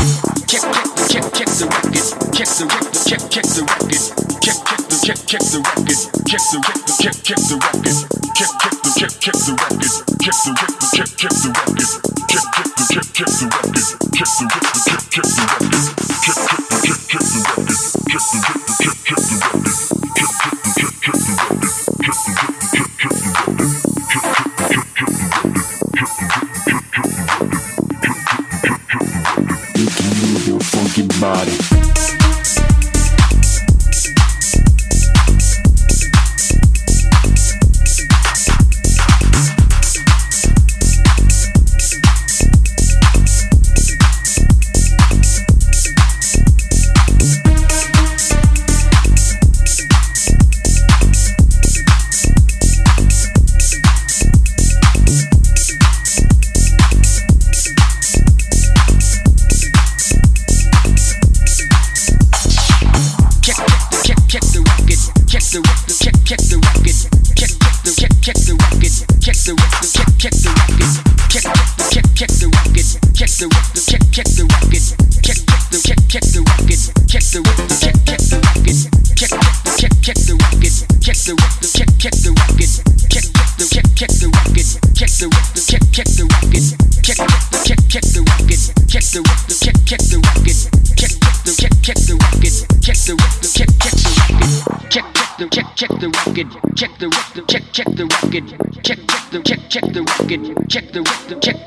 Check, check, check, check the record. Check the record. Check, check the record. Check, check the check, check the record. Check the record. Check, check the record. Check, check the check, check the record. Check the record. Check, check the record. Check, check the check, check the record. Check the record. Check, check the record. Check, check the check, check the record. Check the record.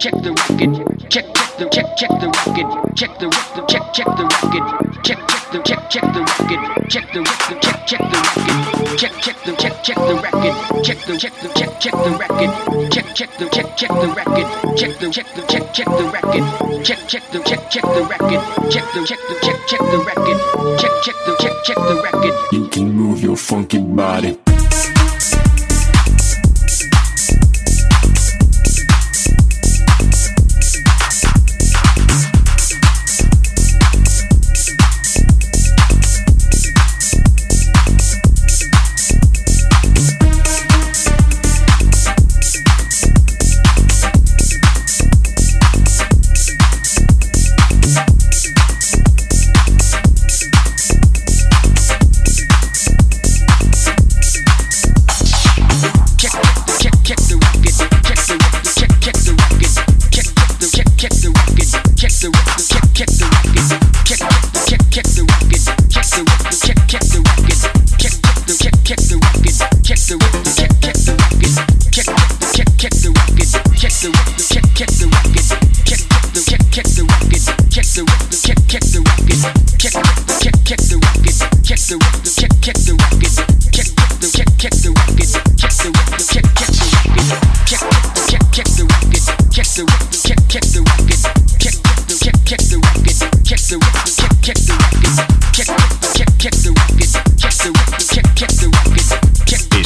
Check the record check check the check check the record check the record check check the record check check the check check the record check the record check check the record check check the check check the record check the check the check check the record check check the check check the record check the check the check check the record check check the check check the record check the check the check check the record check check the check check the record you can move your funky body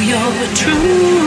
Gropandi. Thank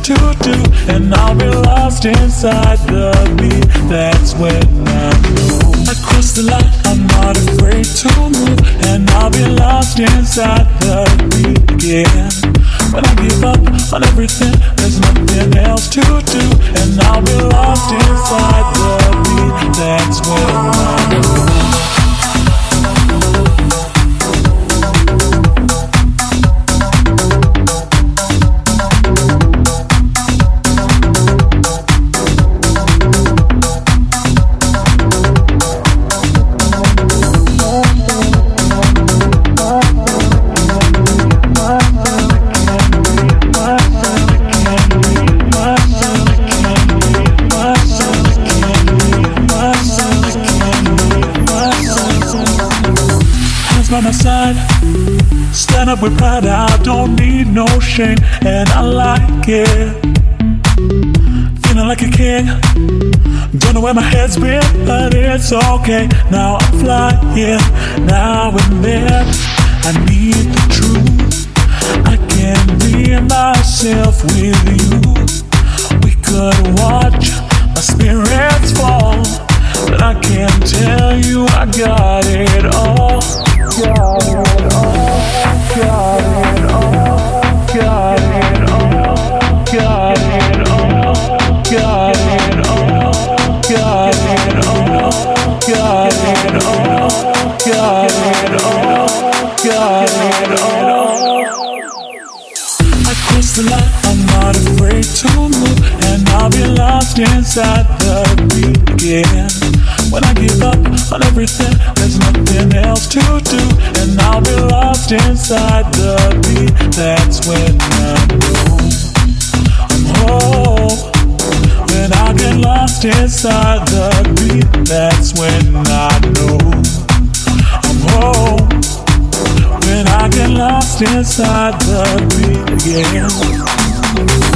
to do, and I'll be lost inside the beat. That's when I know I cross the line. I'm not afraid to move, and I'll be lost inside the beat Yeah. When I give up on everything, there's nothing else to do, and I'll be lost inside the beat. That's when I know. Stand up with pride, I don't need no shame, and I like it. Feeling like a king, don't know where my head's been, but it's okay. Now I'm flying, now and then. I need the truth, I can't be myself with you. We could watch my spirits fall, but I can't tell you I got it all. Inside the beginning. When I give up on everything, else to do, and I'll be lost inside the beat. That's when I know I'm home. When I get lost inside the beat, that's when I know I'm home. When I get lost inside the beat again.